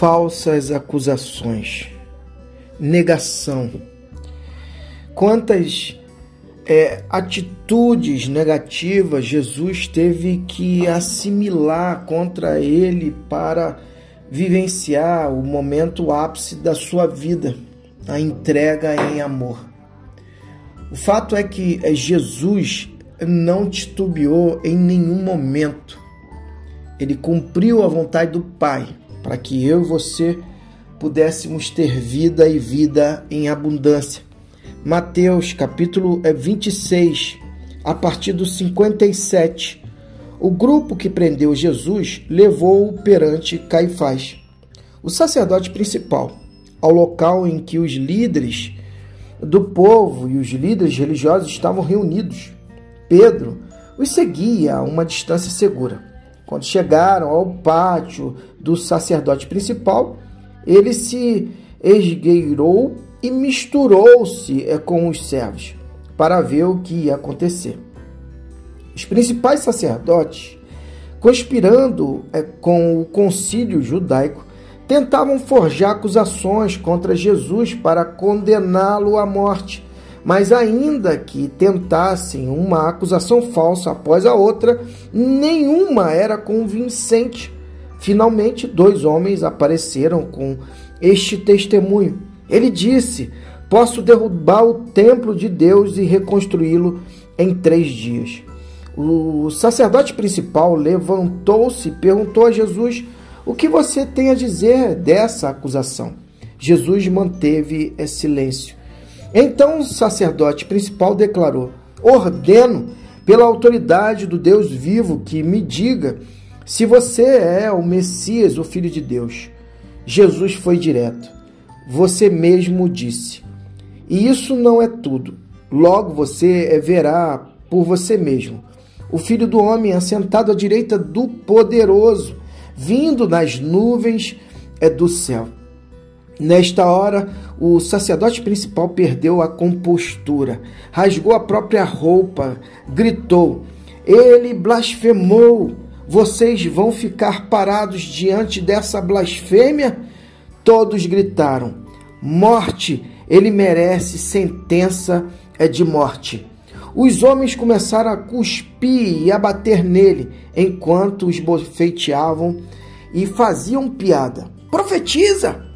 falsas acusações, negação. Quantas é, atitudes negativas Jesus teve que assimilar contra ele para vivenciar o momento ápice da sua vida, a entrega em amor. O fato é que é, Jesus não titubeou em nenhum momento. Ele cumpriu a vontade do Pai para que eu e você pudéssemos ter vida e vida em abundância. Mateus capítulo 26, é, a partir do 57. O grupo que prendeu Jesus levou-o perante Caifás, o sacerdote principal, ao local em que os líderes do povo e os líderes religiosos estavam reunidos. Pedro os seguia a uma distância segura. Quando chegaram ao pátio do sacerdote principal, ele se esgueirou e misturou-se eh, com os servos para ver o que ia acontecer. Os principais sacerdotes, conspirando eh, com o concílio judaico, tentavam forjar acusações contra Jesus para condená-lo à morte. Mas, ainda que tentassem uma acusação falsa após a outra, nenhuma era convincente. Finalmente, dois homens apareceram com este testemunho. Ele disse: Posso derrubar o templo de Deus e reconstruí-lo em três dias. O sacerdote principal levantou-se e perguntou a Jesus o que você tem a dizer dessa acusação? Jesus manteve silêncio. Então o sacerdote principal declarou: Ordeno, pela autoridade do Deus vivo, que me diga se você é o Messias, o Filho de Deus. Jesus foi direto. Você mesmo disse. E isso não é tudo. Logo você verá por você mesmo o Filho do Homem assentado à direita do Poderoso vindo nas nuvens é do céu. Nesta hora, o sacerdote principal perdeu a compostura, rasgou a própria roupa, gritou: Ele blasfemou! Vocês vão ficar parados diante dessa blasfêmia? Todos gritaram: Morte! Ele merece sentença é de morte. Os homens começaram a cuspir e a bater nele, enquanto os bofeteavam e faziam piada. Profetiza!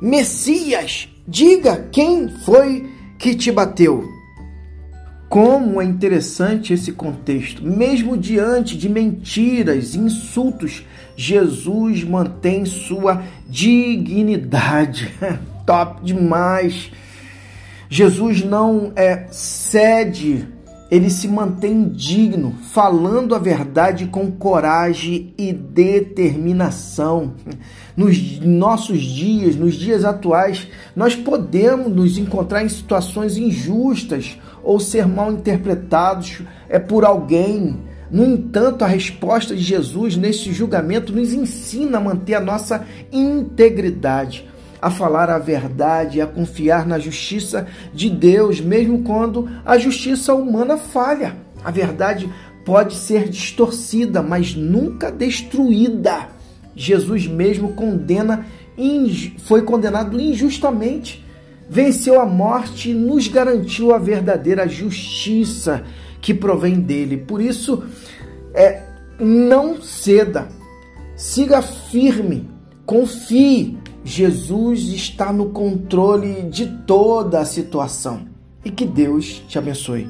Messias! Diga quem foi que te bateu. Como é interessante esse contexto. Mesmo diante de mentiras, insultos, Jesus mantém sua dignidade. Top demais. Jesus não é, cede ele se mantém digno, falando a verdade com coragem e determinação. Nos nossos dias, nos dias atuais, nós podemos nos encontrar em situações injustas ou ser mal interpretados é por alguém. No entanto, a resposta de Jesus nesse julgamento nos ensina a manter a nossa integridade a falar a verdade, a confiar na justiça de Deus, mesmo quando a justiça humana falha. A verdade pode ser distorcida, mas nunca destruída. Jesus mesmo condena, foi condenado injustamente, venceu a morte e nos garantiu a verdadeira justiça que provém dele. Por isso, é, não ceda, siga firme, confie, Jesus está no controle de toda a situação e que Deus te abençoe.